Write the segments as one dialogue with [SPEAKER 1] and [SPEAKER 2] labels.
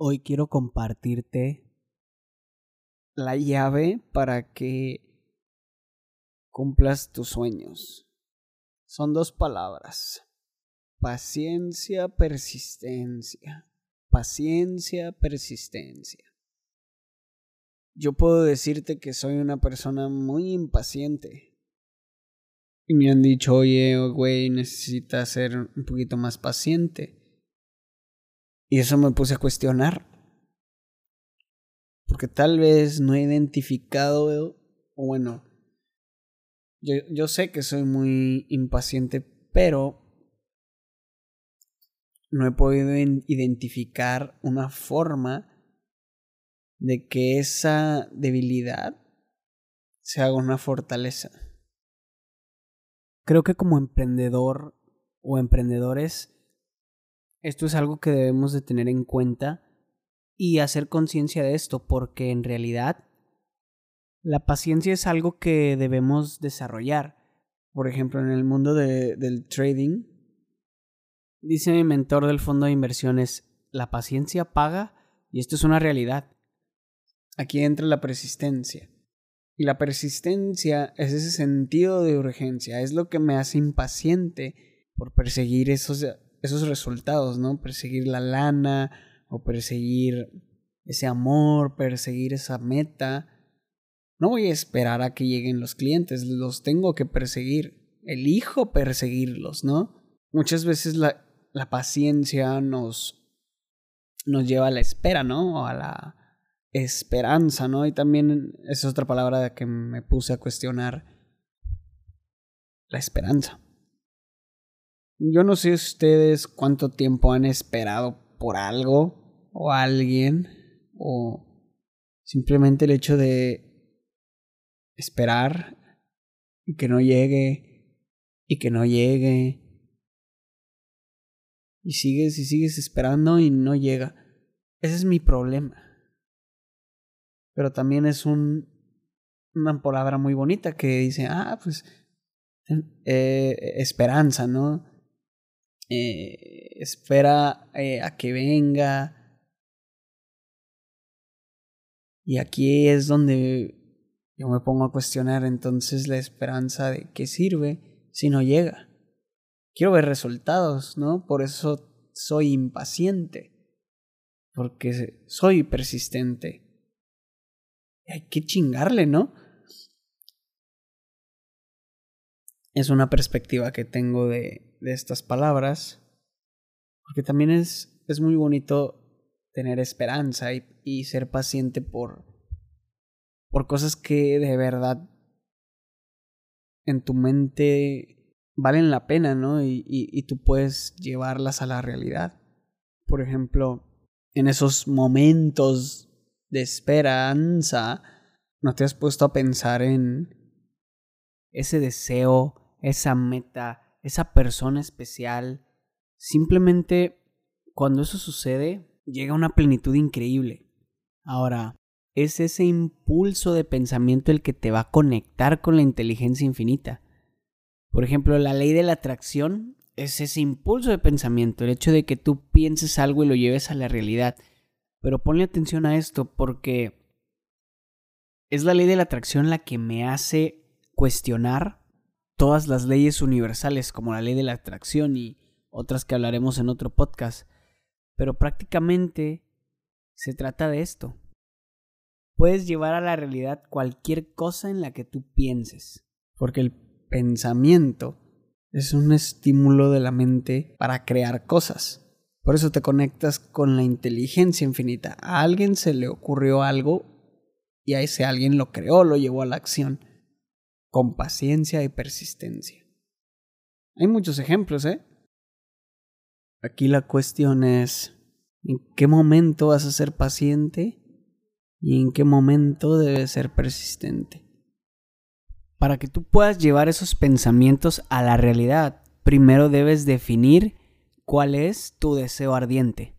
[SPEAKER 1] Hoy quiero compartirte la llave para que cumplas tus sueños. Son dos palabras. Paciencia, persistencia. Paciencia, persistencia. Yo puedo decirte que soy una persona muy impaciente. Y me han dicho, oye, güey, necesitas ser un poquito más paciente. Y eso me puse a cuestionar. Porque tal vez no he identificado, o bueno, yo, yo sé que soy muy impaciente, pero no he podido identificar una forma de que esa debilidad se haga una fortaleza. Creo que como emprendedor o emprendedores esto es algo que debemos de tener en cuenta y hacer conciencia de esto, porque en realidad la paciencia es algo que debemos desarrollar. Por ejemplo, en el mundo del trading, dice mi mentor del fondo de inversiones, la paciencia paga y esto es una realidad. Aquí entra la persistencia. Y la persistencia es ese sentido de urgencia, es lo que me hace impaciente por perseguir esos esos resultados, ¿no? Perseguir la lana o perseguir ese amor, perseguir esa meta. No voy a esperar a que lleguen los clientes, los tengo que perseguir. Elijo perseguirlos, ¿no? Muchas veces la, la paciencia nos, nos lleva a la espera, ¿no? O a la esperanza, ¿no? Y también es otra palabra que me puse a cuestionar. La esperanza. Yo no sé ustedes cuánto tiempo han esperado por algo o alguien o simplemente el hecho de esperar y que no llegue y que no llegue y sigues y sigues esperando y no llega. Ese es mi problema. Pero también es un, una palabra muy bonita que dice, ah, pues eh, esperanza, ¿no? Eh, espera eh, a que venga. Y aquí es donde yo me pongo a cuestionar entonces la esperanza de qué sirve si no llega. Quiero ver resultados, ¿no? Por eso soy impaciente. Porque soy persistente. Hay que chingarle, ¿no? Es una perspectiva que tengo de, de estas palabras, porque también es, es muy bonito tener esperanza y, y, ser paciente por, por cosas que de verdad en tu mente valen la pena, ¿no? Y, y, y tú puedes llevarlas a la realidad. Por ejemplo, en esos momentos de esperanza, ¿no te has puesto a pensar en ese deseo, esa meta, esa persona especial. Simplemente cuando eso sucede, llega una plenitud increíble. Ahora, es ese impulso de pensamiento el que te va a conectar con la inteligencia infinita. Por ejemplo, la ley de la atracción es ese impulso de pensamiento, el hecho de que tú pienses algo y lo lleves a la realidad. Pero ponle atención a esto porque es la ley de la atracción la que me hace cuestionar todas las leyes universales como la ley de la atracción y otras que hablaremos en otro podcast. Pero prácticamente se trata de esto. Puedes llevar a la realidad cualquier cosa en la que tú pienses, porque el pensamiento es un estímulo de la mente para crear cosas. Por eso te conectas con la inteligencia infinita. A alguien se le ocurrió algo y a ese alguien lo creó, lo llevó a la acción con paciencia y persistencia. Hay muchos ejemplos, ¿eh? Aquí la cuestión es, ¿en qué momento vas a ser paciente y en qué momento debes ser persistente? Para que tú puedas llevar esos pensamientos a la realidad, primero debes definir cuál es tu deseo ardiente.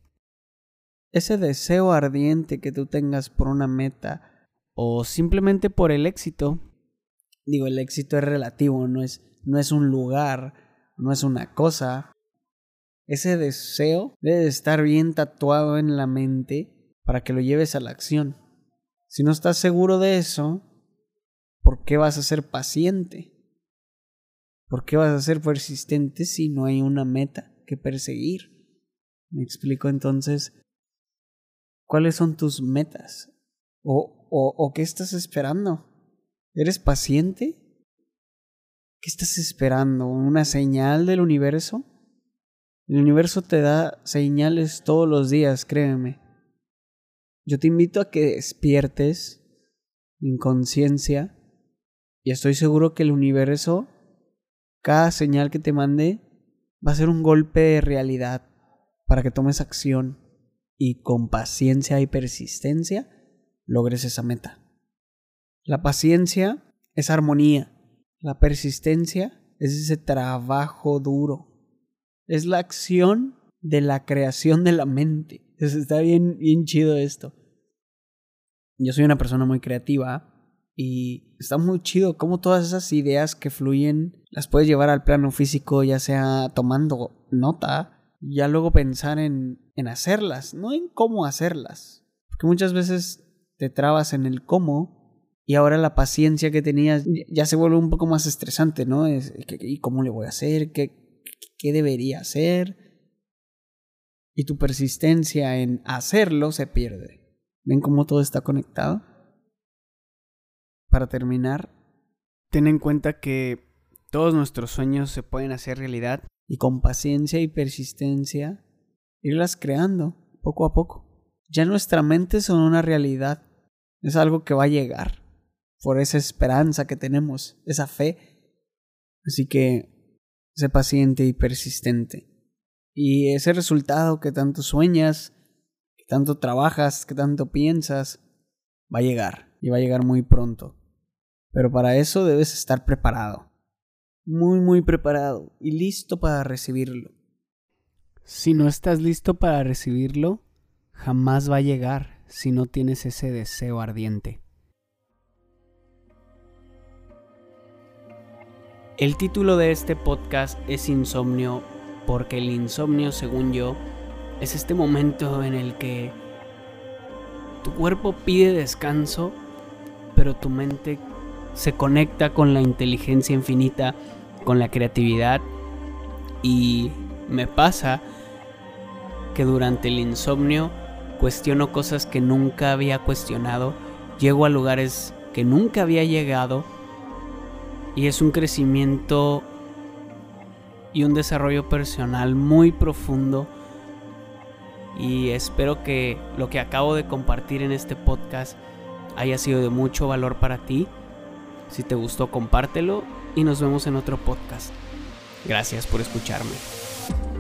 [SPEAKER 1] Ese deseo ardiente que tú tengas por una meta o simplemente por el éxito digo, el éxito es relativo, no es, no es un lugar, no es una cosa. Ese deseo debe estar bien tatuado en la mente para que lo lleves a la acción. Si no estás seguro de eso, ¿por qué vas a ser paciente? ¿Por qué vas a ser persistente si no hay una meta que perseguir? Me explico entonces, ¿cuáles son tus metas? ¿O, o, o qué estás esperando? ¿Eres paciente? ¿Qué estás esperando? ¿Una señal del universo? El universo te da señales todos los días, créeme. Yo te invito a que despiertes en conciencia y estoy seguro que el universo cada señal que te mande va a ser un golpe de realidad para que tomes acción y con paciencia y persistencia logres esa meta. La paciencia es armonía, la persistencia es ese trabajo duro, es la acción de la creación de la mente. está bien, bien chido esto. Yo soy una persona muy creativa y está muy chido cómo todas esas ideas que fluyen las puedes llevar al plano físico, ya sea tomando nota, ya luego pensar en, en hacerlas, no en cómo hacerlas. Porque muchas veces te trabas en el cómo y ahora la paciencia que tenías ya se vuelve un poco más estresante, ¿no? Es, ¿Y cómo le voy a hacer? ¿Qué, qué debería hacer? Y tu persistencia en hacerlo se pierde. ¿Ven cómo todo está conectado? Para terminar, ten en cuenta que todos nuestros sueños se pueden hacer realidad y con paciencia y persistencia irlas creando poco a poco. Ya nuestra mente son una realidad, es algo que va a llegar por esa esperanza que tenemos, esa fe. Así que sé paciente y persistente. Y ese resultado que tanto sueñas, que tanto trabajas, que tanto piensas, va a llegar y va a llegar muy pronto. Pero para eso debes estar preparado. Muy, muy preparado y listo para recibirlo. Si no estás listo para recibirlo, jamás va a llegar si no tienes ese deseo ardiente. El título de este podcast es Insomnio porque el insomnio, según yo, es este momento en el que tu cuerpo pide descanso, pero tu mente se conecta con la inteligencia infinita, con la creatividad. Y me pasa que durante el insomnio cuestiono cosas que nunca había cuestionado, llego a lugares que nunca había llegado y es un crecimiento y un desarrollo personal muy profundo y espero que lo que acabo de compartir en este podcast haya sido de mucho valor para ti si te gustó, compártelo y nos vemos en otro podcast. Gracias por escucharme.